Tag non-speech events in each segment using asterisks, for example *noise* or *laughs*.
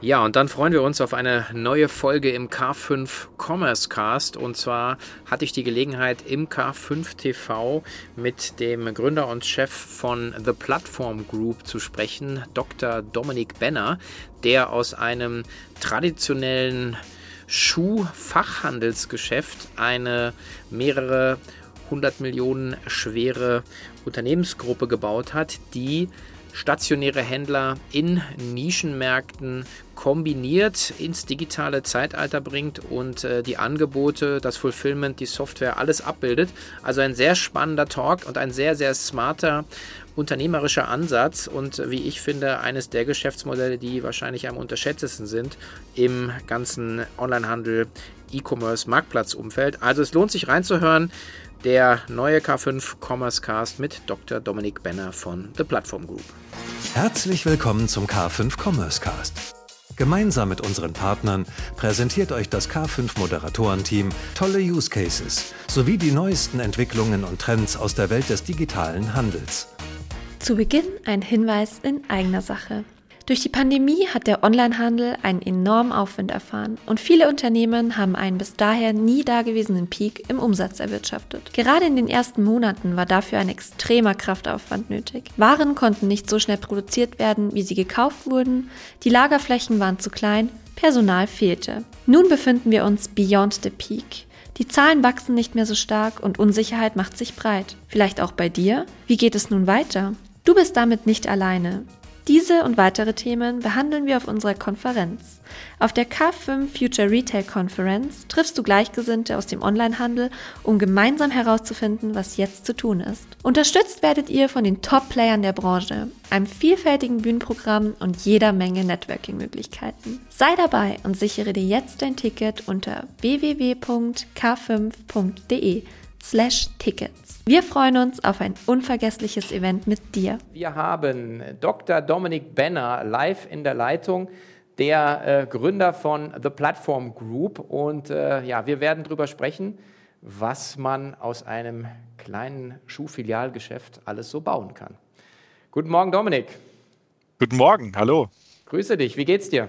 Ja, und dann freuen wir uns auf eine neue Folge im K5 Commerce Cast. Und zwar hatte ich die Gelegenheit im K5 TV mit dem Gründer und Chef von The Platform Group zu sprechen, Dr. Dominik Benner, der aus einem traditionellen Schuhfachhandelsgeschäft eine mehrere 100 Millionen schwere Unternehmensgruppe gebaut hat, die stationäre Händler in Nischenmärkten kombiniert ins digitale Zeitalter bringt und äh, die Angebote, das Fulfillment, die Software, alles abbildet. Also ein sehr spannender Talk und ein sehr, sehr smarter unternehmerischer Ansatz und wie ich finde, eines der Geschäftsmodelle, die wahrscheinlich am unterschätztesten sind im ganzen Onlinehandel, E-Commerce, Marktplatzumfeld. Also es lohnt sich reinzuhören der neue K5 Commerce Cast mit Dr. Dominik Benner von The Platform Group. Herzlich willkommen zum K5 Commerce Cast. Gemeinsam mit unseren Partnern präsentiert euch das K5 Moderatorenteam tolle Use Cases sowie die neuesten Entwicklungen und Trends aus der Welt des digitalen Handels. Zu Beginn ein Hinweis in eigener Sache. Durch die Pandemie hat der Onlinehandel einen enormen Aufwind erfahren und viele Unternehmen haben einen bis daher nie dagewesenen Peak im Umsatz erwirtschaftet. Gerade in den ersten Monaten war dafür ein extremer Kraftaufwand nötig. Waren konnten nicht so schnell produziert werden, wie sie gekauft wurden, die Lagerflächen waren zu klein, Personal fehlte. Nun befinden wir uns beyond the peak. Die Zahlen wachsen nicht mehr so stark und Unsicherheit macht sich breit. Vielleicht auch bei dir? Wie geht es nun weiter? Du bist damit nicht alleine. Diese und weitere Themen behandeln wir auf unserer Konferenz. Auf der K5 Future Retail Conference triffst du Gleichgesinnte aus dem Onlinehandel, um gemeinsam herauszufinden, was jetzt zu tun ist. Unterstützt werdet ihr von den Top-Playern der Branche, einem vielfältigen Bühnenprogramm und jeder Menge Networking-Möglichkeiten. Sei dabei und sichere dir jetzt dein Ticket unter www.k5.de slash Tickets. Wir freuen uns auf ein unvergessliches Event mit dir. Wir haben Dr. Dominik Benner live in der Leitung, der äh, Gründer von The Platform Group. Und äh, ja, wir werden darüber sprechen, was man aus einem kleinen Schuhfilialgeschäft alles so bauen kann. Guten Morgen, Dominik. Guten Morgen, hallo. Grüße dich, wie geht's dir?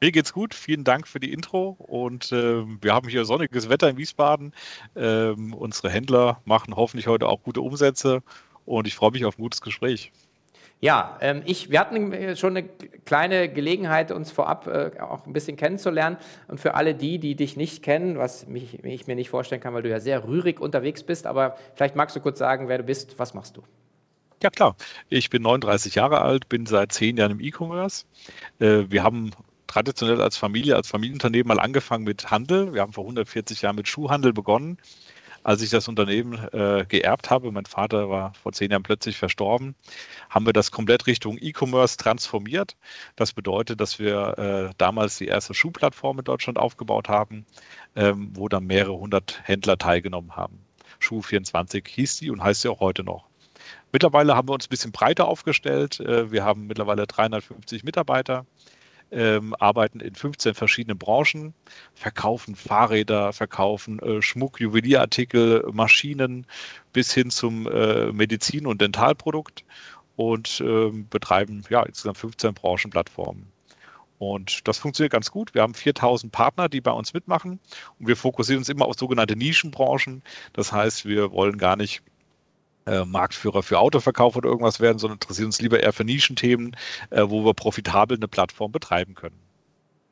Mir geht's gut. Vielen Dank für die Intro. Und äh, wir haben hier sonniges Wetter in Wiesbaden. Ähm, unsere Händler machen hoffentlich heute auch gute Umsätze. Und ich freue mich auf ein gutes Gespräch. Ja, ähm, ich, wir hatten schon eine kleine Gelegenheit, uns vorab äh, auch ein bisschen kennenzulernen. Und für alle die, die dich nicht kennen, was mich, ich mir nicht vorstellen kann, weil du ja sehr rührig unterwegs bist, aber vielleicht magst du kurz sagen, wer du bist, was machst du? Ja klar, ich bin 39 Jahre alt, bin seit zehn Jahren im E-Commerce. Äh, wir haben traditionell als Familie, als Familienunternehmen mal angefangen mit Handel. Wir haben vor 140 Jahren mit Schuhhandel begonnen. Als ich das Unternehmen äh, geerbt habe, mein Vater war vor zehn Jahren plötzlich verstorben, haben wir das komplett Richtung E-Commerce transformiert. Das bedeutet, dass wir äh, damals die erste Schuhplattform in Deutschland aufgebaut haben, ähm, wo dann mehrere hundert Händler teilgenommen haben. Schuh24 hieß die und heißt sie auch heute noch. Mittlerweile haben wir uns ein bisschen breiter aufgestellt. Äh, wir haben mittlerweile 350 Mitarbeiter ähm, arbeiten in 15 verschiedenen Branchen, verkaufen Fahrräder, verkaufen äh, Schmuck, Juwelierartikel, Maschinen bis hin zum äh, Medizin- und Dentalprodukt und äh, betreiben ja insgesamt 15 Branchenplattformen. Und das funktioniert ganz gut. Wir haben 4000 Partner, die bei uns mitmachen. Und wir fokussieren uns immer auf sogenannte Nischenbranchen. Das heißt, wir wollen gar nicht äh, Marktführer für Autoverkauf oder irgendwas werden, sondern interessieren uns lieber eher für Nischenthemen, äh, wo wir profitabel eine Plattform betreiben können.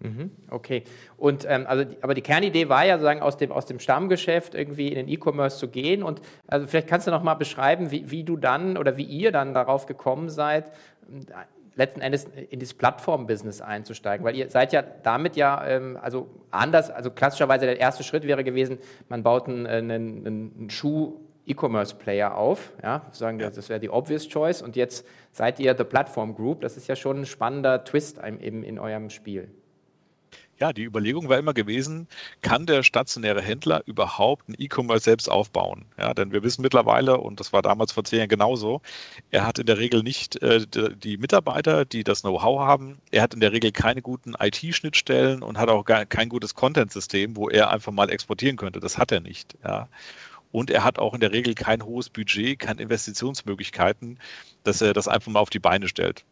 Mhm, okay. Und ähm, also, aber die Kernidee war ja sozusagen aus dem, aus dem Stammgeschäft irgendwie in den E-Commerce zu gehen. Und also vielleicht kannst du noch mal beschreiben, wie, wie du dann oder wie ihr dann darauf gekommen seid, letzten Endes in dieses Plattform-Business einzusteigen, weil ihr seid ja damit ja, ähm, also anders, also klassischerweise der erste Schritt wäre gewesen, man baut einen, einen, einen Schuh E-Commerce-Player auf. Ja, sagen ja. das wäre die obvious choice. Und jetzt seid ihr The Platform Group. Das ist ja schon ein spannender Twist eben in eurem Spiel. Ja, die Überlegung war immer gewesen, kann der stationäre Händler überhaupt ein E-Commerce selbst aufbauen? Ja, denn wir wissen mittlerweile, und das war damals vor zehn Jahren genauso, er hat in der Regel nicht äh, die Mitarbeiter, die das Know-how haben. Er hat in der Regel keine guten IT-Schnittstellen und hat auch gar kein gutes Content-System, wo er einfach mal exportieren könnte. Das hat er nicht. Ja. Und er hat auch in der Regel kein hohes Budget, keine Investitionsmöglichkeiten, dass er das einfach mal auf die Beine stellt.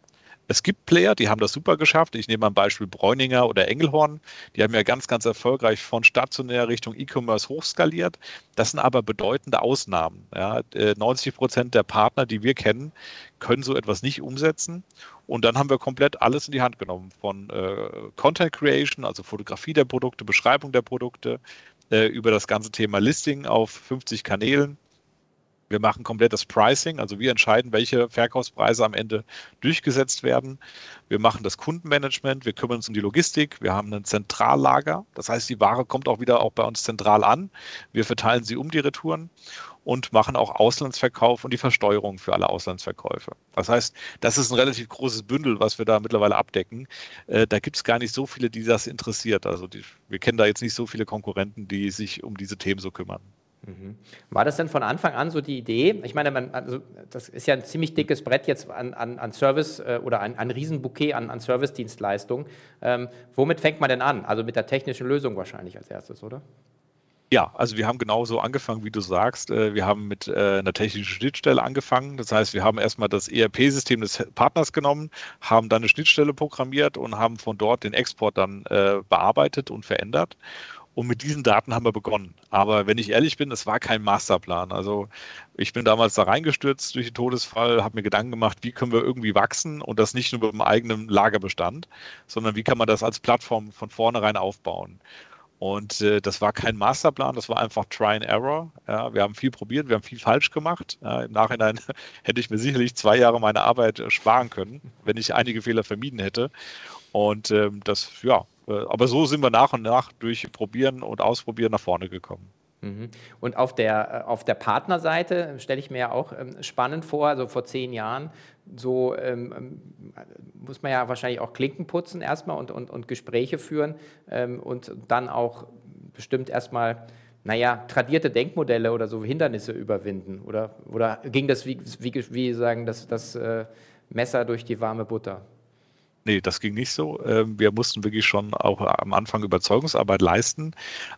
Es gibt Player, die haben das super geschafft. Ich nehme ein Beispiel Bräuninger oder Engelhorn. Die haben ja ganz, ganz erfolgreich von stationär Richtung E-Commerce hochskaliert. Das sind aber bedeutende Ausnahmen. Ja, 90 äh, Prozent der Partner, die wir kennen, können so etwas nicht umsetzen. Und dann haben wir komplett alles in die Hand genommen. Von äh, Content Creation, also Fotografie der Produkte, Beschreibung der Produkte, äh, über das ganze Thema Listing auf 50 Kanälen wir machen komplett das Pricing, also wir entscheiden, welche Verkaufspreise am Ende durchgesetzt werden. Wir machen das Kundenmanagement, wir kümmern uns um die Logistik, wir haben ein Zentrallager, das heißt, die Ware kommt auch wieder auch bei uns zentral an. Wir verteilen sie um die Retouren und machen auch Auslandsverkauf und die Versteuerung für alle Auslandsverkäufe. Das heißt, das ist ein relativ großes Bündel, was wir da mittlerweile abdecken. Äh, da gibt es gar nicht so viele, die das interessiert. Also die, wir kennen da jetzt nicht so viele Konkurrenten, die sich um diese Themen so kümmern. Mhm. War das denn von Anfang an so die Idee? Ich meine, man, also das ist ja ein ziemlich dickes Brett jetzt an, an, an Service äh, oder ein, ein Riesenbouquet an, an Service-Dienstleistungen. Ähm, womit fängt man denn an? Also mit der technischen Lösung wahrscheinlich als erstes, oder? Ja, also wir haben genauso angefangen, wie du sagst. Äh, wir haben mit äh, einer technischen Schnittstelle angefangen. Das heißt, wir haben erstmal das ERP-System des Partners genommen, haben dann eine Schnittstelle programmiert und haben von dort den Export dann äh, bearbeitet und verändert. Und mit diesen Daten haben wir begonnen. Aber wenn ich ehrlich bin, es war kein Masterplan. Also ich bin damals da reingestürzt durch den Todesfall, habe mir Gedanken gemacht, wie können wir irgendwie wachsen und das nicht nur mit dem eigenen Lagerbestand, sondern wie kann man das als Plattform von vornherein aufbauen. Und äh, das war kein Masterplan, das war einfach Try and Error. Ja, wir haben viel probiert, wir haben viel falsch gemacht. Ja, Im Nachhinein *laughs* hätte ich mir sicherlich zwei Jahre meine Arbeit äh, sparen können, wenn ich einige Fehler vermieden hätte. Und ähm, das, ja, äh, aber so sind wir nach und nach durch Probieren und Ausprobieren nach vorne gekommen. Mhm. Und auf der, äh, auf der Partnerseite stelle ich mir ja auch ähm, spannend vor, also vor zehn Jahren, so ähm, ähm, muss man ja wahrscheinlich auch Klinken putzen erstmal und, und, und Gespräche führen ähm, und dann auch bestimmt erstmal, naja, tradierte Denkmodelle oder so Hindernisse überwinden. Oder, oder ging das wie, wie, wie sagen, das, das äh, Messer durch die warme Butter? Nee, das ging nicht so. Ähm, wir mussten wirklich schon auch am Anfang Überzeugungsarbeit leisten.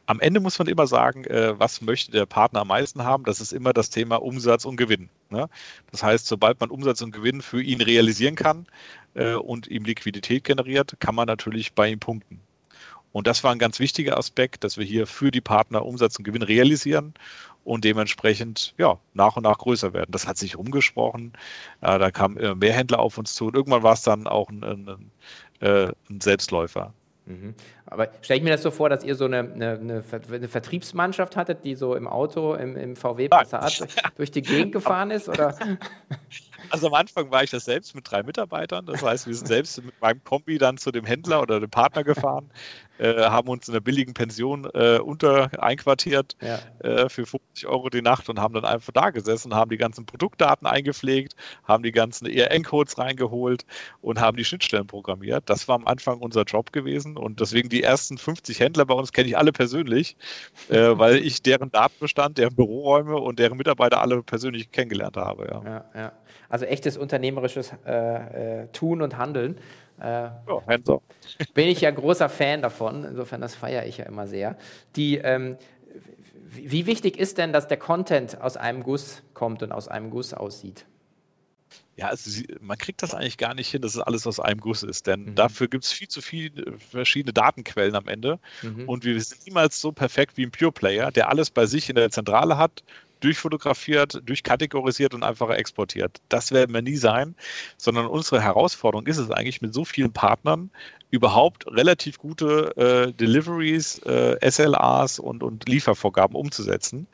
Am Ende muss man immer sagen, äh, was möchte der Partner am meisten haben? Das ist immer das Thema Umsatz und Gewinn. Ne? Das heißt, sobald man Umsatz und Gewinn für ihn realisieren kann äh, und ihm Liquidität generiert, kann man natürlich bei ihm punkten. Und das war ein ganz wichtiger Aspekt, dass wir hier für die Partner Umsatz und Gewinn realisieren und dementsprechend ja, nach und nach größer werden. Das hat sich rumgesprochen. Ja, da kamen mehr Händler auf uns zu und irgendwann war es dann auch ein, ein, ein, äh, ein Selbstläufer. Aber stelle ich mir das so vor, dass ihr so eine, eine, eine, Vertriebsmannschaft hattet, die so im Auto, im, im VW Passat durch, durch die Gegend gefahren ist? Oder? *laughs* Also am Anfang war ich das selbst mit drei Mitarbeitern. Das heißt, wir sind selbst mit meinem Kombi dann zu dem Händler oder dem Partner gefahren, äh, haben uns in einer billigen Pension äh, unter einquartiert ja. äh, für 50 Euro die Nacht und haben dann einfach da gesessen, haben die ganzen Produktdaten eingepflegt, haben die ganzen ERN-Codes reingeholt und haben die Schnittstellen programmiert. Das war am Anfang unser Job gewesen und deswegen die ersten 50 Händler bei uns kenne ich alle persönlich, äh, weil ich deren Datenbestand, deren Büroräume und deren Mitarbeiter alle persönlich kennengelernt habe. Ja, ja. ja. Also echtes unternehmerisches äh, äh, Tun und Handeln. Äh, oh, *laughs* bin ich ja großer Fan davon. Insofern, das feiere ich ja immer sehr. Die, ähm, wie wichtig ist denn, dass der Content aus einem Guss kommt und aus einem Guss aussieht? Ja, also sie, man kriegt das eigentlich gar nicht hin, dass es alles aus einem Guss ist, denn mhm. dafür gibt es viel zu viele verschiedene Datenquellen am Ende. Mhm. Und wir sind niemals so perfekt wie ein Pure Player, der alles bei sich in der Zentrale hat, durchfotografiert, durchkategorisiert und einfach exportiert. Das werden wir nie sein, sondern unsere Herausforderung ist es eigentlich, mit so vielen Partnern überhaupt relativ gute äh, Deliveries, äh, SLAs und, und Liefervorgaben umzusetzen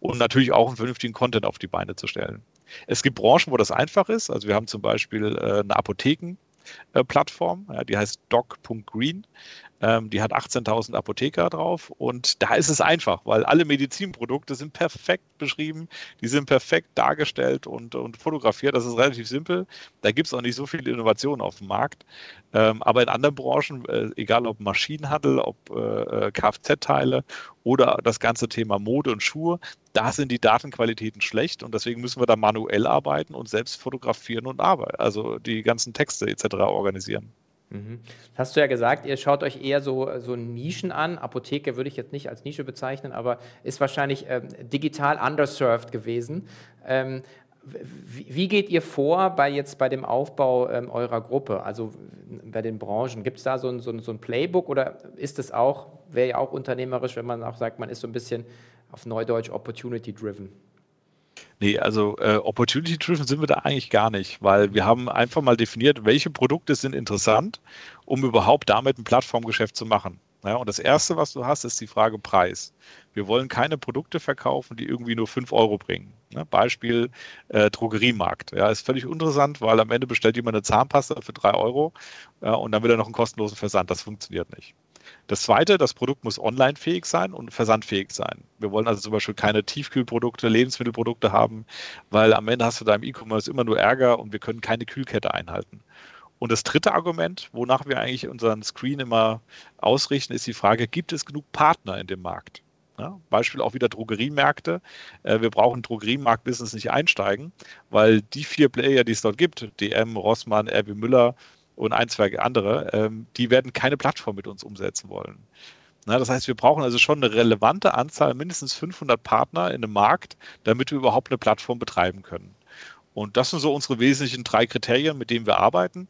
und natürlich auch einen vernünftigen Content auf die Beine zu stellen. Es gibt Branchen, wo das einfach ist. Also wir haben zum Beispiel äh, eine Apotheken-Plattform, ja, die heißt doc.green. Ähm, die hat 18.000 Apotheker drauf und da ist es einfach, weil alle Medizinprodukte sind perfekt beschrieben, die sind perfekt dargestellt und, und fotografiert. Das ist relativ simpel. Da gibt es auch nicht so viele Innovationen auf dem Markt. Ähm, aber in anderen Branchen, äh, egal ob Maschinenhandel, ob äh, äh Kfz-Teile oder das ganze Thema Mode und Schuhe, da sind die Datenqualitäten schlecht und deswegen müssen wir da manuell arbeiten und selbst fotografieren und arbeiten, also die ganzen Texte etc. organisieren. Mhm. Hast du ja gesagt, ihr schaut euch eher so, so Nischen an. Apotheke würde ich jetzt nicht als Nische bezeichnen, aber ist wahrscheinlich ähm, digital underserved gewesen. Ähm, wie geht ihr vor bei jetzt bei dem Aufbau ähm, eurer Gruppe, also bei den Branchen? Gibt es da so ein, so, ein, so ein, Playbook oder ist es auch, wäre ja auch unternehmerisch, wenn man auch sagt, man ist so ein bisschen auf Neudeutsch Opportunity-driven? Nee, also äh, Opportunity-driven sind wir da eigentlich gar nicht, weil wir haben einfach mal definiert, welche Produkte sind interessant, um überhaupt damit ein Plattformgeschäft zu machen. Ja, und das Erste, was du hast, ist die Frage Preis. Wir wollen keine Produkte verkaufen, die irgendwie nur 5 Euro bringen. Ja, Beispiel äh, Drogeriemarkt. Ja, ist völlig interessant, weil am Ende bestellt jemand eine Zahnpasta für 3 Euro ja, und dann will er noch einen kostenlosen Versand. Das funktioniert nicht. Das Zweite, das Produkt muss online-fähig sein und versandfähig sein. Wir wollen also zum Beispiel keine Tiefkühlprodukte, Lebensmittelprodukte haben, weil am Ende hast du da im E-Commerce immer nur Ärger und wir können keine Kühlkette einhalten. Und das dritte Argument, wonach wir eigentlich unseren Screen immer ausrichten, ist die Frage, gibt es genug Partner in dem Markt? Ja, Beispiel auch wieder Drogeriemärkte. Äh, wir brauchen Drogeriemarkt-Business nicht einsteigen, weil die vier Player, die es dort gibt, DM, Rossmann, RB Müller und ein, zwei andere, ähm, die werden keine Plattform mit uns umsetzen wollen. Na, das heißt, wir brauchen also schon eine relevante Anzahl, mindestens 500 Partner in einem Markt, damit wir überhaupt eine Plattform betreiben können. Und das sind so unsere wesentlichen drei Kriterien, mit denen wir arbeiten.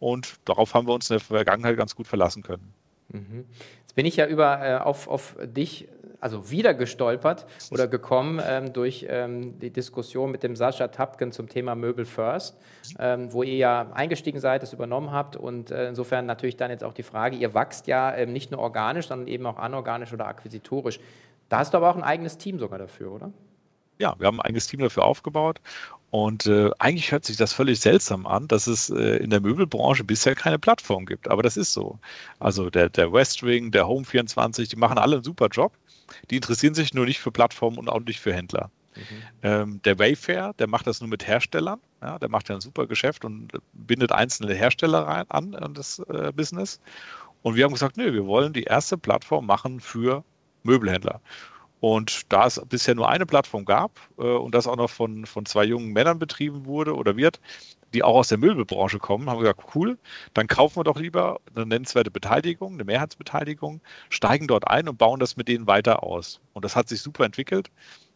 Und darauf haben wir uns in der Vergangenheit ganz gut verlassen können. Mhm. Jetzt bin ich ja über äh, auf, auf dich also wieder gestolpert oder gekommen ähm, durch ähm, die Diskussion mit dem Sascha Tapken zum Thema Möbel First, ähm, wo ihr ja eingestiegen seid, es übernommen habt und äh, insofern natürlich dann jetzt auch die Frage, ihr wächst ja ähm, nicht nur organisch, sondern eben auch anorganisch oder akquisitorisch. Da hast du aber auch ein eigenes Team sogar dafür, oder? Ja, wir haben ein eigenes Team dafür aufgebaut und äh, eigentlich hört sich das völlig seltsam an, dass es äh, in der Möbelbranche bisher keine Plattform gibt. Aber das ist so. Also der, der Westwing, der Home24, die machen alle einen super Job. Die interessieren sich nur nicht für Plattformen und auch nicht für Händler. Mhm. Ähm, der Wayfair, der macht das nur mit Herstellern. Ja, der macht ja ein super Geschäft und bindet einzelne Hersteller rein, an in das äh, Business. Und wir haben gesagt, nö, wir wollen die erste Plattform machen für Möbelhändler. Und da es bisher nur eine Plattform gab äh, und das auch noch von, von zwei jungen Männern betrieben wurde oder wird, die auch aus der Möbelbranche kommen, haben wir gesagt, cool, dann kaufen wir doch lieber eine nennenswerte Beteiligung, eine Mehrheitsbeteiligung, steigen dort ein und bauen das mit denen weiter aus. Und das hat sich super entwickelt.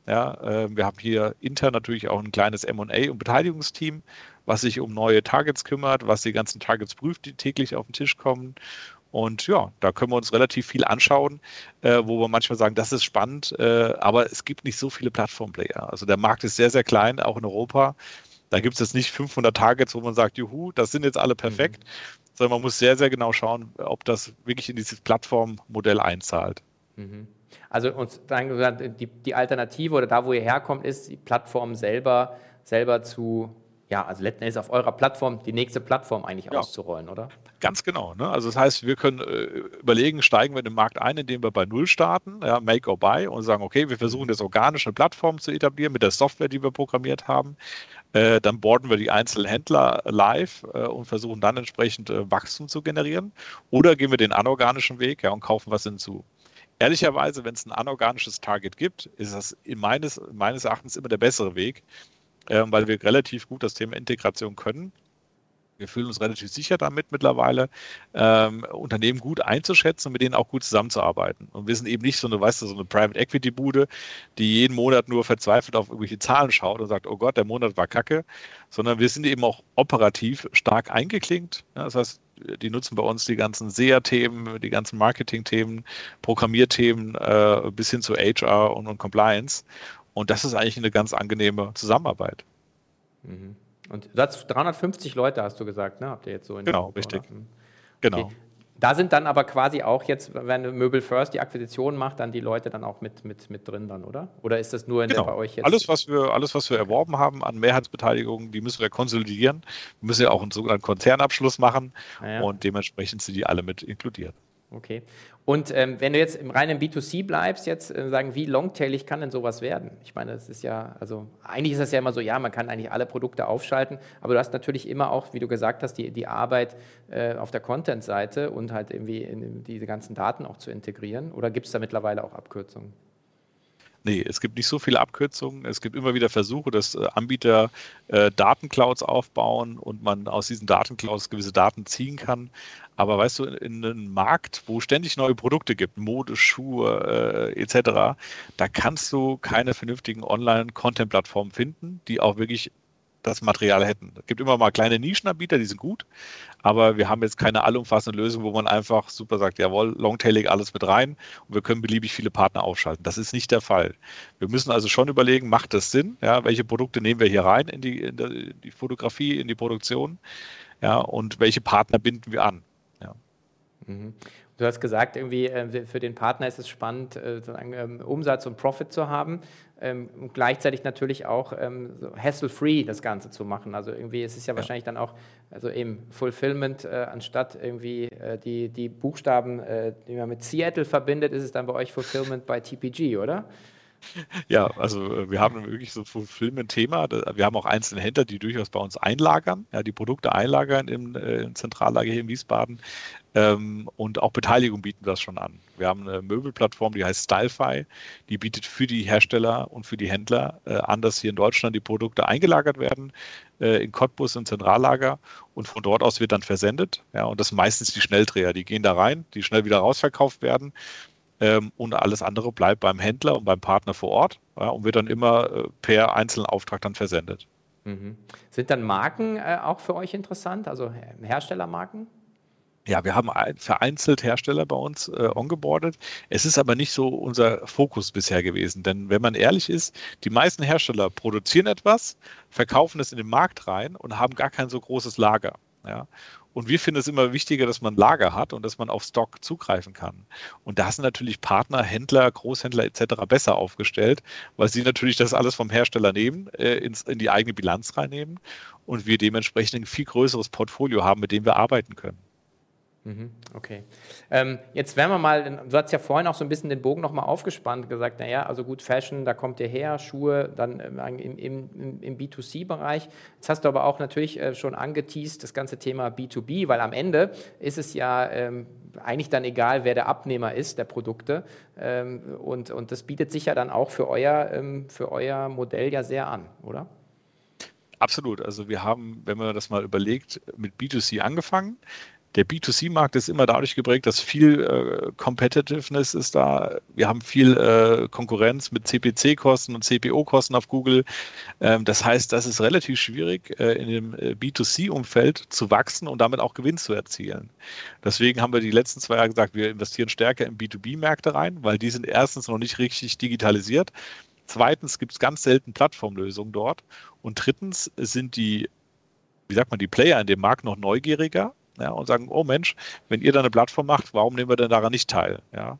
Ja, äh, wir haben hier intern natürlich auch ein kleines M&A und Beteiligungsteam, was sich um neue Targets kümmert, was die ganzen Targets prüft, die täglich auf den Tisch kommen und ja, da können wir uns relativ viel anschauen, äh, wo wir manchmal sagen, das ist spannend, äh, aber es gibt nicht so viele Plattformplayer. Also der Markt ist sehr, sehr klein, auch in Europa. Da gibt es jetzt nicht 500 Targets, wo man sagt, juhu, das sind jetzt alle perfekt, mhm. sondern man muss sehr, sehr genau schauen, ob das wirklich in dieses Plattformmodell einzahlt. Mhm. Also uns dann die, die Alternative oder da, wo ihr herkommt, ist die Plattform selber, selber zu ja, also letzten Endes auf eurer Plattform die nächste Plattform eigentlich ja. auszurollen, oder? Ganz genau. Ne? Also das heißt, wir können äh, überlegen, steigen wir in den Markt ein, indem wir bei Null starten, ja, Make or Buy und sagen, okay, wir versuchen jetzt organisch eine Plattform zu etablieren mit der Software, die wir programmiert haben. Äh, dann boarden wir die einzelnen Händler live äh, und versuchen dann entsprechend äh, Wachstum zu generieren. Oder gehen wir den anorganischen Weg ja, und kaufen was hinzu. Ehrlicherweise, wenn es ein anorganisches Target gibt, ist das meines, meines Erachtens immer der bessere Weg, weil wir relativ gut das Thema Integration können. Wir fühlen uns relativ sicher damit mittlerweile, ähm, Unternehmen gut einzuschätzen und mit denen auch gut zusammenzuarbeiten. Und wir sind eben nicht so eine, weißt du, so eine Private Equity Bude, die jeden Monat nur verzweifelt auf irgendwelche Zahlen schaut und sagt, oh Gott, der Monat war kacke, sondern wir sind eben auch operativ stark eingeklinkt. Ja, das heißt, die nutzen bei uns die ganzen SEA-Themen, die ganzen Marketing-Themen, Programmierthemen äh, bis hin zu HR und, und Compliance. Und das ist eigentlich eine ganz angenehme Zusammenarbeit. Mhm. Und du hast 350 Leute, hast du gesagt, ne? Habt ihr jetzt so in Genau, richtig. Mhm. Genau. Okay. Da sind dann aber quasi auch jetzt, wenn Möbel First die Akquisition macht, dann die Leute dann auch mit, mit, mit drin dann, oder? Oder ist das nur in genau. der, bei euch jetzt? Alles, was wir, alles, was wir erworben haben an Mehrheitsbeteiligungen, die müssen wir konsolidieren. Wir müssen ja auch einen sogenannten Konzernabschluss machen ah, ja. und dementsprechend sind die alle mit inkludiert. Okay. Und ähm, wenn du jetzt im reinen B2C bleibst, jetzt äh, sagen, wie longtailig kann denn sowas werden? Ich meine, das ist ja, also eigentlich ist das ja immer so, ja, man kann eigentlich alle Produkte aufschalten, aber du hast natürlich immer auch, wie du gesagt hast, die, die Arbeit äh, auf der Content-Seite und halt irgendwie in, in diese ganzen Daten auch zu integrieren. Oder gibt es da mittlerweile auch Abkürzungen? Nee, es gibt nicht so viele Abkürzungen. Es gibt immer wieder Versuche, dass äh, Anbieter äh, Datenclouds aufbauen und man aus diesen Datenclouds gewisse Daten ziehen kann. Aber weißt du, in, in einem Markt, wo ständig neue Produkte gibt, Mode, Schuhe äh, etc., da kannst du keine vernünftigen Online-Content-Plattformen finden, die auch wirklich das Material hätten. Es gibt immer mal kleine Nischenanbieter, die sind gut, aber wir haben jetzt keine allumfassende Lösung, wo man einfach super sagt, jawohl, Longtailing alles mit rein und wir können beliebig viele Partner aufschalten. Das ist nicht der Fall. Wir müssen also schon überlegen, macht das Sinn? Ja, welche Produkte nehmen wir hier rein in die, in die Fotografie, in die Produktion? Ja, und welche Partner binden wir an? Ja. Mhm. Du hast gesagt, irgendwie äh, für den Partner ist es spannend, äh, ähm, Umsatz und Profit zu haben ähm, und gleichzeitig natürlich auch ähm, hassle-free das Ganze zu machen. Also irgendwie ist es ja, ja. wahrscheinlich dann auch also eben Fulfillment äh, anstatt irgendwie die, die Buchstaben, die man mit Seattle verbindet, ist es dann bei euch Fulfillment bei TPG, oder? Ja, also äh, wir haben wirklich so Fulfillment-Thema. Wir haben auch einzelne Händler, die durchaus bei uns einlagern, ja, die Produkte einlagern im, äh, im Zentrallager hier in Wiesbaden. Ähm, und auch Beteiligung bieten das schon an. Wir haben eine Möbelplattform, die heißt Stylefy, die bietet für die Hersteller und für die Händler äh, an, dass hier in Deutschland die Produkte eingelagert werden, äh, in Cottbus im Zentrallager und von dort aus wird dann versendet. Ja, und das sind meistens die Schnelldreher, die gehen da rein, die schnell wieder rausverkauft werden ähm, und alles andere bleibt beim Händler und beim Partner vor Ort ja, und wird dann immer äh, per einzelnen Auftrag dann versendet. Mhm. Sind dann Marken äh, auch für euch interessant, also Herstellermarken? Ja, wir haben vereinzelt Hersteller bei uns äh, ongeboardet. Es ist aber nicht so unser Fokus bisher gewesen. Denn wenn man ehrlich ist, die meisten Hersteller produzieren etwas, verkaufen es in den Markt rein und haben gar kein so großes Lager. Ja? Und wir finden es immer wichtiger, dass man Lager hat und dass man auf Stock zugreifen kann. Und da sind natürlich Partner, Händler, Großhändler etc. besser aufgestellt, weil sie natürlich das alles vom Hersteller nehmen, äh, ins, in die eigene Bilanz reinnehmen und wir dementsprechend ein viel größeres Portfolio haben, mit dem wir arbeiten können. Mhm, okay. Ähm, jetzt werden wir mal, du hast ja vorhin auch so ein bisschen den Bogen nochmal aufgespannt, gesagt, naja, also gut, Fashion, da kommt ihr her, Schuhe, dann ähm, im, im, im B2C-Bereich. Jetzt hast du aber auch natürlich äh, schon angeteased, das ganze Thema B2B, weil am Ende ist es ja ähm, eigentlich dann egal, wer der Abnehmer ist der Produkte. Ähm, und, und das bietet sich ja dann auch für euer, ähm, für euer Modell ja sehr an, oder? Absolut. Also wir haben, wenn man das mal überlegt, mit B2C angefangen der B2C-Markt ist immer dadurch geprägt, dass viel äh, Competitiveness ist da. Wir haben viel äh, Konkurrenz mit CPC-Kosten und CPO-Kosten auf Google. Ähm, das heißt, das ist relativ schwierig, äh, in dem äh, B2C-Umfeld zu wachsen und damit auch Gewinn zu erzielen. Deswegen haben wir die letzten zwei Jahre gesagt, wir investieren stärker in B2B-Märkte rein, weil die sind erstens noch nicht richtig digitalisiert. Zweitens gibt es ganz selten Plattformlösungen dort. Und drittens sind die, wie sagt man, die Player in dem Markt noch neugieriger ja, und sagen, oh Mensch, wenn ihr da eine Plattform macht, warum nehmen wir denn daran nicht teil? Ja.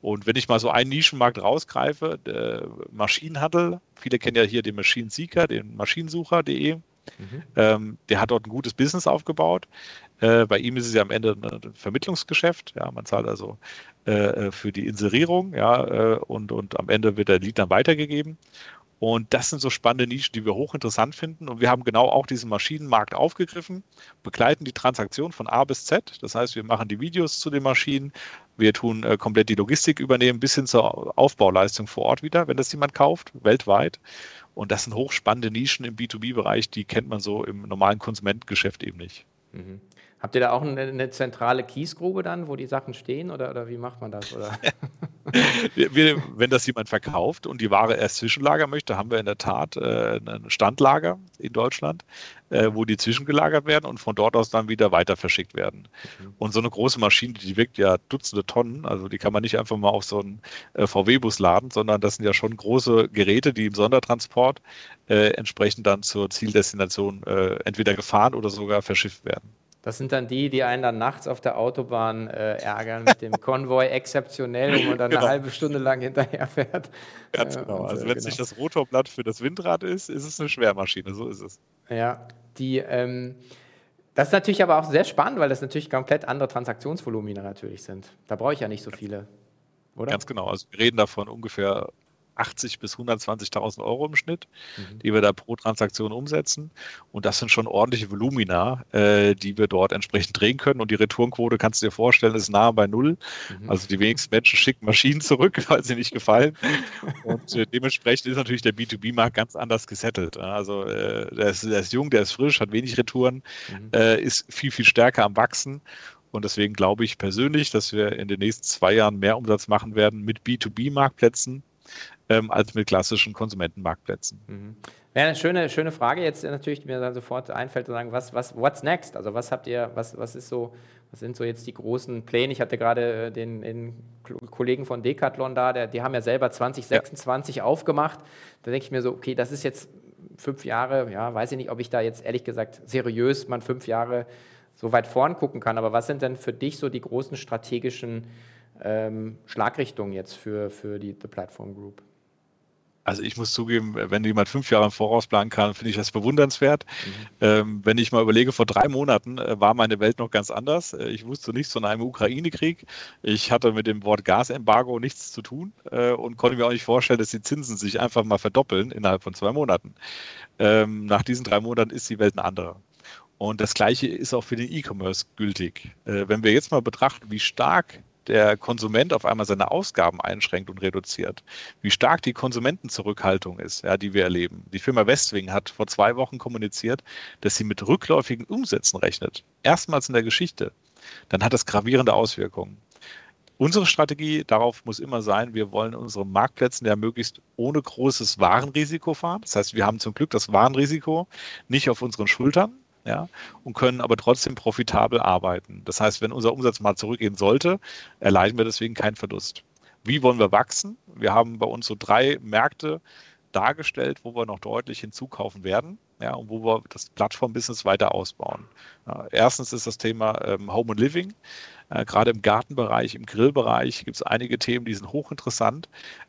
Und wenn ich mal so einen Nischenmarkt rausgreife, der Maschinenhandel, viele kennen ja hier den Machine Seeker, den Maschinensucher.de, mhm. ähm, der hat dort ein gutes Business aufgebaut. Äh, bei ihm ist es ja am Ende ein Vermittlungsgeschäft. Ja, man zahlt also äh, für die Inserierung, ja, äh, und, und am Ende wird der Lead dann weitergegeben. Und das sind so spannende Nischen, die wir hochinteressant finden. Und wir haben genau auch diesen Maschinenmarkt aufgegriffen, begleiten die Transaktion von A bis Z. Das heißt, wir machen die Videos zu den Maschinen, wir tun äh, komplett die Logistik übernehmen, bis hin zur Aufbauleistung vor Ort wieder, wenn das jemand kauft, weltweit. Und das sind hochspannende Nischen im B2B-Bereich, die kennt man so im normalen Konsumentengeschäft eben nicht. Mhm. Habt ihr da auch eine, eine, zentrale Kiesgrube dann, wo die Sachen stehen oder, oder wie macht man das? *laughs* Wir, wenn das jemand verkauft und die Ware erst zwischenlagern möchte, haben wir in der Tat äh, ein Standlager in Deutschland, äh, wo die zwischengelagert werden und von dort aus dann wieder weiter verschickt werden. Mhm. Und so eine große Maschine, die wiegt ja Dutzende Tonnen, also die kann man nicht einfach mal auf so einen äh, VW-Bus laden, sondern das sind ja schon große Geräte, die im Sondertransport äh, entsprechend dann zur Zieldestination äh, entweder gefahren oder sogar verschifft werden. Das sind dann die, die einen dann nachts auf der Autobahn äh, ärgern mit dem Konvoi exzeptionell, wo man dann genau. eine halbe Stunde lang hinterherfährt. Ganz äh, genau. also wenn es genau. nicht das Rotorblatt für das Windrad ist, ist es eine Schwermaschine, so ist es. Ja, die, ähm, das ist natürlich aber auch sehr spannend, weil das natürlich komplett andere Transaktionsvolumina natürlich sind. Da brauche ich ja nicht so viele, oder? Ganz genau. Also wir reden davon ungefähr 80 bis 120.000 Euro im Schnitt, mhm. die wir da pro Transaktion umsetzen. Und das sind schon ordentliche Volumina, äh, die wir dort entsprechend drehen können. Und die Retourenquote, kannst du dir vorstellen, ist nahe bei Null. Mhm. Also die wenigsten Menschen schicken Maschinen zurück, *laughs* weil sie nicht gefallen. Und äh, dementsprechend ist natürlich der B2B-Markt ganz anders gesettelt. Also äh, der, ist, der, ist, jung, der ist frisch, hat wenig Retouren, mhm. Äh, ist viel, viel stärker am Wachsen. Und deswegen glaube ich persönlich, dass wir in den nächsten zwei Jahren mehr Umsatz machen werden mit B2B-Marktplätzen ähm, als mit klassischen Konsumentenmarktplätzen. Mhm. Ja, eine schöne, schöne Frage jetzt natürlich, die mir dann sofort einfällt, zu sagen, was, was, what's next? Also was habt ihr, was, was ist so, was sind so jetzt die großen Pläne? Ich hatte gerade äh, den, den Kollegen von Decathlon da, der, die haben ja selber 2026 ja. aufgemacht. Da denke ich mir so, okay, das ist jetzt fünf Jahre, ja, weiß ich nicht, ob ich da jetzt ehrlich gesagt seriös man fünf Jahre so weit vorn gucken kann. Aber was sind denn für dich so die großen strategischen ähm, Schlagrichtungen jetzt für, für die The Platform Group? Also ich muss zugeben, wenn jemand fünf Jahre im Voraus planen kann, finde ich das bewundernswert. Mhm. Ähm, wenn ich mal überlege, vor drei Monaten äh, war meine Welt noch ganz anders. Äh, ich wusste nichts von einem Ukraine-Krieg. Ich hatte mit dem Wort Gasembargo nichts zu tun äh, und konnte mir auch nicht vorstellen, dass die Zinsen sich einfach mal verdoppeln innerhalb von zwei Monaten. Ähm, nach diesen drei Monaten ist die Welt eine andere. Und das Gleiche ist auch für den E-Commerce gültig. Äh, wenn wir jetzt mal betrachten, wie stark der Konsument auf einmal seine Ausgaben einschränkt und reduziert. Wie stark die Konsumentenzurückhaltung ist, ja, die wir erleben. Die Firma Westwing hat vor zwei Wochen kommuniziert, dass sie mit rückläufigen Umsätzen rechnet. Erstmals in der Geschichte. Dann hat das gravierende Auswirkungen. Unsere Strategie darauf muss immer sein, wir wollen unsere Marktplätzen ja möglichst ohne großes Warenrisiko fahren. Das heißt, wir haben zum Glück das Warenrisiko nicht auf unseren Schultern, ja, und können aber trotzdem profitabel arbeiten. Das heißt, wenn unser Umsatz mal zurückgehen sollte, erleiden wir deswegen keinen Verlust. Wie wollen wir wachsen? Wir haben bei uns so drei Märkte dargestellt, wo wir noch deutlich hinzukaufen werden. Ja, und wo wir das Plattform-Business weiter ausbauen. Ja, erstens ist das Thema ähm, Home and Living. Äh, gerade im Gartenbereich, im Grillbereich gibt es einige Themen, die sind hochinteressant.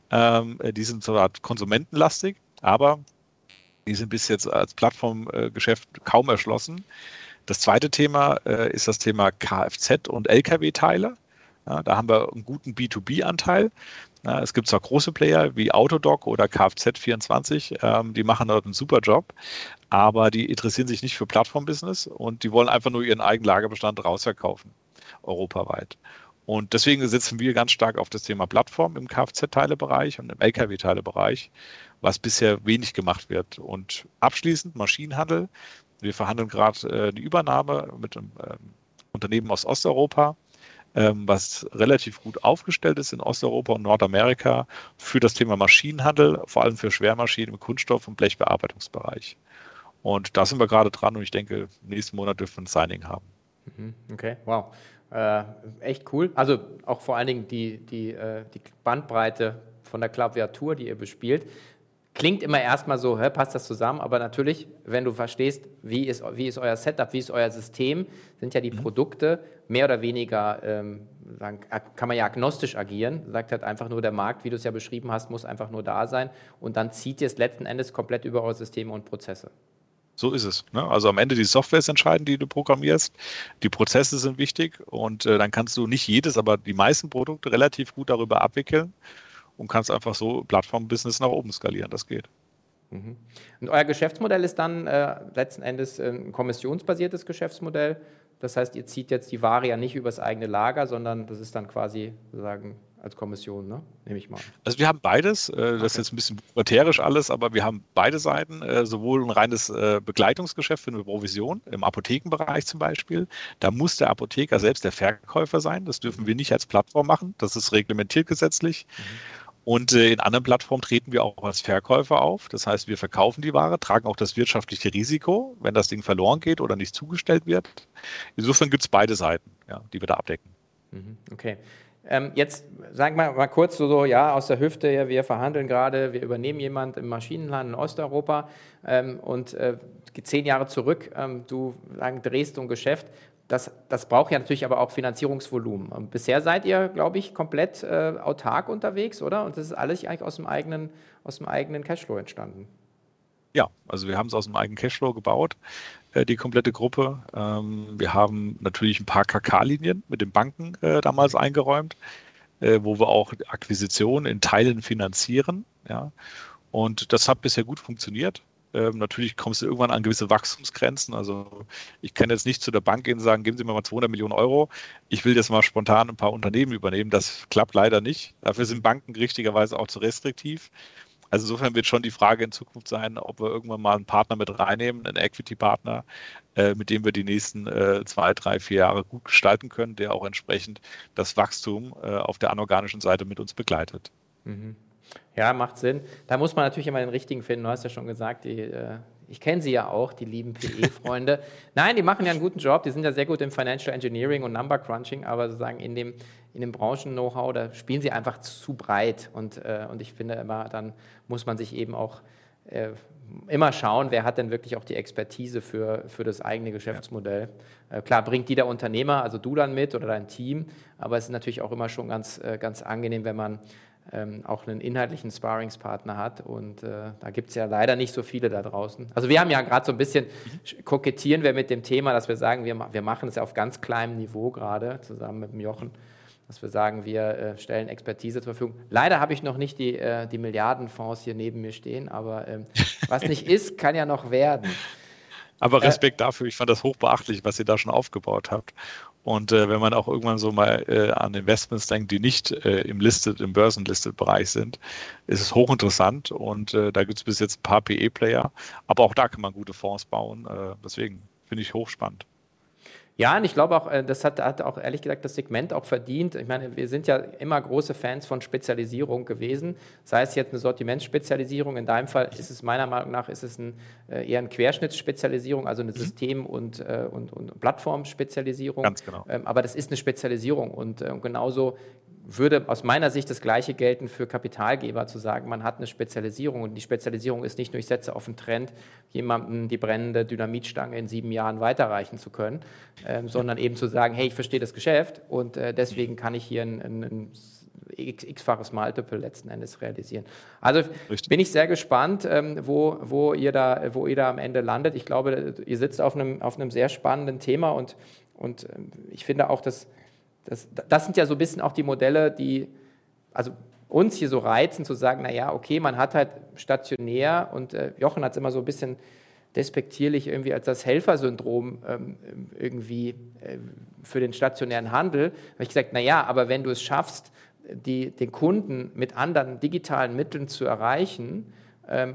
Ähm, die sind zwar konsumentenlastig, aber die sind bis jetzt als Plattformgeschäft kaum erschlossen. Das zweite Thema äh, ist das Thema Kfz und Lkw-Teile. Da haben wir einen guten B2B-Anteil. Ja, es gibt zwar große Player wie Autodoc oder Kfz24, ähm, die machen dort einen super Job, aber die interessieren sich nicht für Plattform-Business und die wollen einfach nur ihren eigenen Lagerbestand rausverkaufen, europaweit. Und deswegen setzen wir ganz stark auf das Thema Plattform im Kfz-Teilebereich und im Lkw-Teilebereich was bisher wenig gemacht wird. Und abschließend Maschinenhandel. Wir verhandeln gerade äh, die Übernahme mit einem ähm, Unternehmen aus Osteuropa, ähm, was relativ gut aufgestellt ist in Osteuropa und Nordamerika für das Thema Maschinenhandel, vor allem für Schwermaschinen im Kunststoff- und Blechbearbeitungsbereich. Und da sind wir gerade dran und ich denke, nächsten Monat dürfen wir ein Signing haben. Mhm, okay, wow. Äh, echt cool. Also auch vor allen Dingen die, die, äh, die Bandbreite von der Klaviatur, die ihr bespielt. Klingt immer erstmal so, hä, passt das zusammen? Aber natürlich, wenn du verstehst, wie ist, wie ist euer Setup, wie ist euer System, sind ja die mhm. Produkte mehr oder weniger, ähm, sagen, kann man ja agnostisch agieren. Sagt halt einfach nur, der Markt, wie du es ja beschrieben hast, muss einfach nur da sein. Und dann zieht ihr es letzten Endes komplett über eure Systeme und Prozesse. So ist es. Ne? Also am Ende die Software ist entscheidend, die du programmierst. Die Prozesse sind wichtig und äh, dann kannst du nicht jedes, aber die meisten Produkte relativ gut darüber abwickeln und kannst einfach so Plattform-Business nach oben skalieren. Das geht. Mhm. Und euer Geschäftsmodell ist dann äh, letzten Endes ein kommissionsbasiertes Geschäftsmodell. Das heißt, ihr zieht jetzt die Ware ja nicht übers eigene Lager, sondern das ist dann quasi sozusagen als Kommission, ne? nehme ich mal. Also wir haben beides. Äh, das okay. ist jetzt ein bisschen buchhalterisch alles, aber wir haben beide Seiten. Äh, sowohl ein reines äh, Begleitungsgeschäft für eine Provision, im Apothekenbereich zum Beispiel. Da muss der Apotheker selbst der Verkäufer sein. Das dürfen wir nicht als Plattform machen. Das ist reglementiert gesetzlich. Mhm. Und äh, in anderen Plattformen treten wir auch als Verkäufer auf. Das heißt, wir verkaufen die Ware, tragen auch das wirtschaftliche Risiko, wenn das Ding verloren geht oder nicht zugestellt wird. Insofern gibt es beide Seiten, ja, die wir da abdecken. Mhm, okay. Ähm, jetzt sagen wir mal kurz so, so, ja, aus der Hüfte, ja, wir verhandeln gerade, wir übernehmen jemanden im Maschinenland in Osteuropa ähm, und äh, zehn Jahre zurück, ähm, du sagen, drehst ein Geschäft. Das, das braucht ja natürlich aber auch Finanzierungsvolumen. Bisher seid ihr, glaube ich, komplett äh, autark unterwegs, oder? Und das ist alles eigentlich aus dem eigenen, aus dem eigenen Cashflow entstanden. Ja, also wir haben es aus dem eigenen Cashflow gebaut, äh, die komplette Gruppe. Ähm, wir haben natürlich ein paar KK-Linien mit den Banken äh, damals eingeräumt, äh, wo wir auch Akquisitionen in Teilen finanzieren. Ja. Und das hat bisher gut funktioniert. Ähm, natürlich kommst du irgendwann an gewisse Wachstumsgrenzen. Also ich kann jetzt nicht zu der Bank gehen und sagen, geben Sie mir mal 200 Millionen Euro. Ich will jetzt mal spontan ein paar Unternehmen übernehmen. Das klappt leider nicht. Dafür sind Banken richtigerweise auch zu restriktiv. Also insofern wird schon die Frage in Zukunft sein, ob wir irgendwann mal einen Partner mit reinnehmen, einen Equity-Partner, äh, mit dem wir die nächsten äh, zwei, drei, vier Jahre gut gestalten können, der auch entsprechend das Wachstum äh, auf der anorganischen Seite mit uns begleitet. Mhm. Ja, macht Sinn. Da muss man natürlich immer den richtigen finden. Du hast ja schon gesagt, die, äh, ich kenne sie ja auch, die lieben PE-Freunde. *laughs* Nein, die machen ja einen guten Job. Die sind ja sehr gut im Financial Engineering und Number Crunching, aber sozusagen in dem, in dem Branchen-Know-how, da spielen sie einfach zu breit. Und, äh, und ich finde immer, dann muss man sich eben auch äh, immer schauen, wer hat denn wirklich auch die Expertise für, für das eigene Geschäftsmodell. Ja. Äh, klar bringt die der Unternehmer, also du dann mit oder dein Team, aber es ist natürlich auch immer schon ganz, äh, ganz angenehm, wenn man ähm, auch einen inhaltlichen Sparringspartner hat. Und äh, da gibt es ja leider nicht so viele da draußen. Also wir haben ja gerade so ein bisschen, kokettieren wir mit dem Thema, dass wir sagen, wir, wir machen es ja auf ganz kleinem Niveau gerade, zusammen mit dem Jochen, dass wir sagen, wir äh, stellen Expertise zur Verfügung. Leider habe ich noch nicht die, äh, die Milliardenfonds hier neben mir stehen, aber ähm, was nicht ist, kann ja noch werden. *laughs* Aber äh, Respekt dafür, ich fand das hochbeachtlich, was ihr da schon aufgebaut habt. Und äh, wenn man auch irgendwann so mal äh, an Investments denkt, die nicht äh, im Listed, im Börsenlisted-Bereich sind, ist es hochinteressant und äh, da gibt es bis jetzt ein paar PE-Player, aber auch da kann man gute Fonds bauen. Äh, deswegen finde ich hochspannend. Ja, und ich glaube auch, äh, das hat, hat auch ehrlich gesagt das Segment auch verdient. Ich meine, wir sind ja immer große Fans von Spezialisierung gewesen, sei es jetzt eine Sortimentsspezialisierung. In deinem Fall ist es meiner Meinung nach ist es ein, äh, eher eine Querschnittsspezialisierung, also eine mhm. System- und, äh, und, und Plattformspezialisierung. Ganz genau. Ähm, aber das ist eine Spezialisierung und, und genauso würde aus meiner Sicht das Gleiche gelten für Kapitalgeber, zu sagen, man hat eine Spezialisierung und die Spezialisierung ist nicht nur, ich setze auf einen Trend, jemandem die brennende Dynamitstange in sieben Jahren weiterreichen zu können, ähm, sondern eben zu sagen, hey, ich verstehe das Geschäft und äh, deswegen kann ich hier ein, ein, ein x-faches Multiple letzten Endes realisieren. Also Richtig. bin ich sehr gespannt, ähm, wo, wo, ihr da, wo ihr da am Ende landet. Ich glaube, ihr sitzt auf einem, auf einem sehr spannenden Thema und, und ähm, ich finde auch, dass das, das sind ja so ein bisschen auch die Modelle, die also uns hier so reizen, zu sagen, naja, okay, man hat halt stationär und äh, Jochen hat es immer so ein bisschen despektierlich irgendwie als das Helfersyndrom ähm, irgendwie äh, für den stationären Handel. Habe ich gesagt, naja, aber wenn du es schaffst, die, den Kunden mit anderen digitalen Mitteln zu erreichen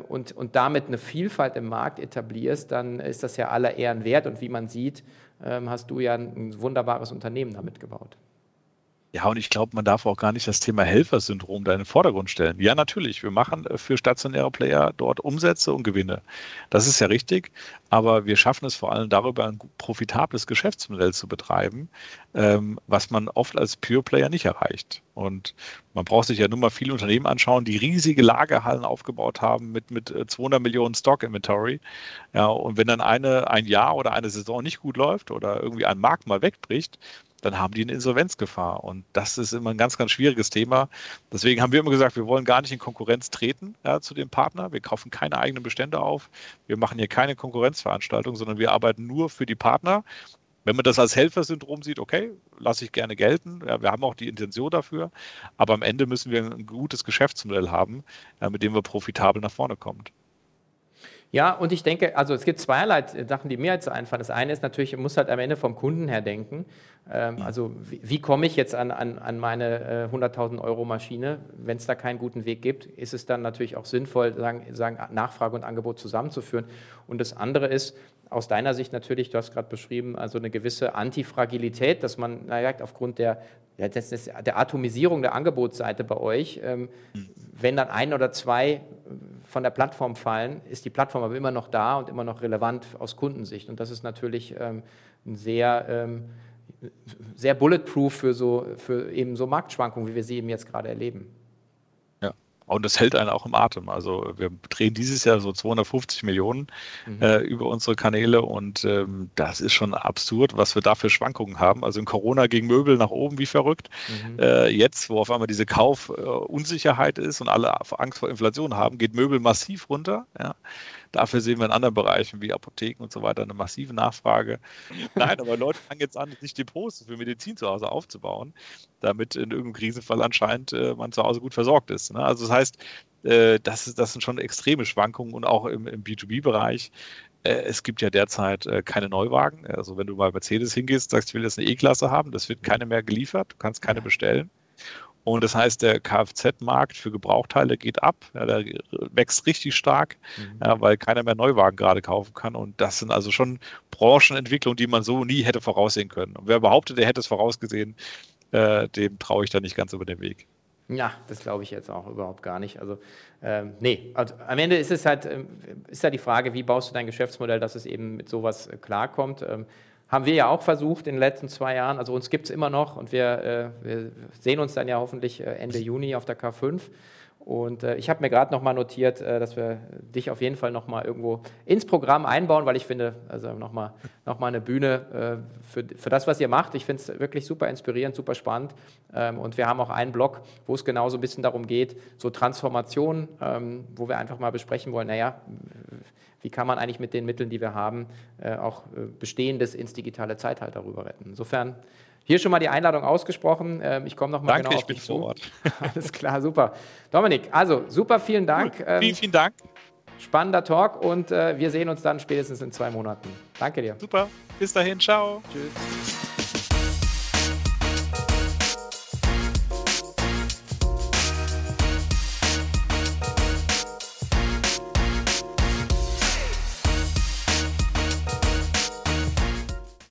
und, und damit eine Vielfalt im Markt etablierst, dann ist das ja aller Ehren wert. Und wie man sieht, ähm, hast du ja ein wunderbares Unternehmen damit gebaut. Ja, und ich glaube, man darf auch gar nicht das Thema Helfersyndrom da in den Vordergrund stellen. Ja, natürlich, wir machen äh, für stationäre Player dort Umsätze und Gewinne. Das ist ja richtig, aber wir schaffen es vor allem darüber, ein profitables Geschäftsmodell zu betreiben, ähm, was man oft als Pure Player nicht erreicht. Und man braucht sich ja nur mal viele Unternehmen anschauen, die riesige Lagerhallen aufgebaut haben mit, mit 200 äh, Millionen Stock Inventory. Ja, und wenn dann eine, ein Jahr oder eine Saison nicht gut läuft oder irgendwie ein Markt mal wegbricht, dann haben die eine Insolvenzgefahr. Und das ist immer ein ganz, ganz schwieriges Thema. Deswegen haben wir immer gesagt, wir wollen gar nicht in Konkurrenz treten ja, zu dem Partner. Wir kaufen keine eigenen Bestände auf. Wir machen hier keine Konkurrenzveranstaltung, sondern wir arbeiten nur für die Partner. Wenn man das als Helfersyndrom sieht, okay, lasse ich gerne gelten. Ja, wir haben auch die Intention dafür. Aber am Ende müssen wir ein gutes Geschäftsmodell haben, ja, mit dem wir profitabel nach vorne kommen. Ja, und ich denke, also es gibt zweierlei Sachen, die mir jetzt einfallen. Das eine ist natürlich, ich muss halt am Ende vom Kunden her denken. Ähm, also wie, wie komme ich jetzt an, an, an meine äh, 100.000 Euro Maschine? Wenn es da keinen guten Weg gibt, ist es dann natürlich auch sinnvoll, sagen, sagen, Nachfrage und Angebot zusammenzuführen. Und das andere ist, aus deiner Sicht natürlich, du hast gerade beschrieben, also eine gewisse Antifragilität, dass man, naja, aufgrund der, der Atomisierung der Angebotsseite bei euch, ähm, mhm. wenn dann ein oder zwei von der Plattform fallen, ist die Plattform aber immer noch da und immer noch relevant aus Kundensicht. Und das ist natürlich ähm, ein sehr, ähm, sehr bulletproof für, so, für eben so Marktschwankungen, wie wir sie eben jetzt gerade erleben. Und das hält einen auch im Atem. Also wir drehen dieses Jahr so 250 Millionen mhm. äh, über unsere Kanäle und ähm, das ist schon absurd, was wir da für Schwankungen haben. Also in Corona ging Möbel nach oben wie verrückt. Mhm. Äh, jetzt, wo auf einmal diese Kaufunsicherheit ist und alle Angst vor Inflation haben, geht Möbel massiv runter. Ja. Dafür sehen wir in anderen Bereichen wie Apotheken und so weiter eine massive Nachfrage. Nein, aber Leute fangen jetzt an, sich Depots für Medizin zu Hause aufzubauen, damit in irgendeinem Krisenfall anscheinend äh, man zu Hause gut versorgt ist. Ne? Also das heißt, äh, das, das sind schon extreme Schwankungen und auch im, im B2B-Bereich äh, es gibt ja derzeit äh, keine Neuwagen. Also wenn du mal Mercedes hingehst, sagst, ich will jetzt eine E-Klasse haben, das wird keine mehr geliefert, du kannst keine bestellen. Und das heißt, der Kfz-Markt für Gebrauchteile geht ab. Ja, der wächst richtig stark, mhm. ja, weil keiner mehr Neuwagen gerade kaufen kann. Und das sind also schon Branchenentwicklungen, die man so nie hätte voraussehen können. Und wer behauptet, der hätte es vorausgesehen, äh, dem traue ich da nicht ganz über den Weg. Ja, das glaube ich jetzt auch überhaupt gar nicht. Also, ähm, nee, also am Ende ist es halt, ähm, ist ja die Frage, wie baust du dein Geschäftsmodell, dass es eben mit sowas äh, klarkommt. Ähm, haben wir ja auch versucht in den letzten zwei Jahren. Also uns gibt es immer noch und wir, äh, wir, sehen uns dann ja hoffentlich äh, Ende Juni auf der K5. Und äh, ich habe mir gerade nochmal notiert, äh, dass wir dich auf jeden Fall nochmal irgendwo ins Programm einbauen, weil ich finde, also nochmal noch mal eine Bühne äh, für, für das, was ihr macht. Ich finde es wirklich super inspirierend, super spannend. Ähm, und wir haben auch einen Blog, wo es genau so ein bisschen darum geht, so Transformation, ähm, wo wir einfach mal besprechen wollen, naja, wie kann man eigentlich mit den Mitteln, die wir haben, äh, auch äh, Bestehendes ins digitale Zeitalter rüber retten. Insofern hier schon mal die Einladung ausgesprochen. Ähm, ich komme nochmal genau auf ich bin vor Ort. *laughs* Alles klar, super. Dominik, also super, vielen Dank. Cool. Vielen, ähm, vielen Dank. Spannender Talk und äh, wir sehen uns dann spätestens in zwei Monaten. Danke dir. Super, bis dahin, ciao. Tschüss.